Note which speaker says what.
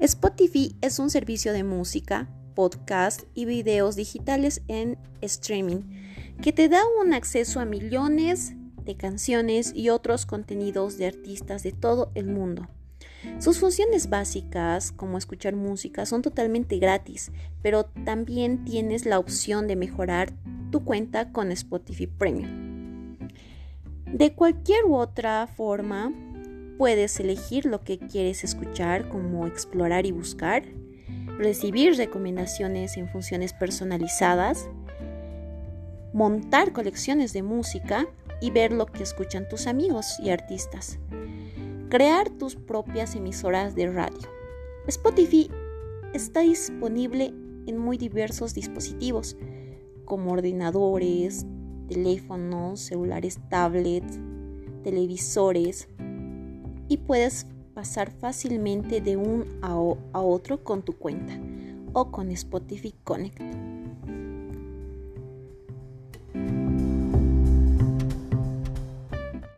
Speaker 1: Spotify es un servicio de música, podcast y videos digitales en streaming que te da un acceso a millones de canciones y otros contenidos de artistas de todo el mundo. Sus funciones básicas, como escuchar música, son totalmente gratis, pero también tienes la opción de mejorar tu cuenta con Spotify Premium. De cualquier otra forma, puedes elegir lo que quieres escuchar, como explorar y buscar, recibir recomendaciones en funciones personalizadas, montar colecciones de música y ver lo que escuchan tus amigos y artistas. Crear tus propias emisoras de radio. Spotify está disponible en muy diversos dispositivos, como ordenadores, teléfonos, celulares, tablets, televisores, y puedes pasar fácilmente de un a, otro con tu cuenta o con Spotify Connect.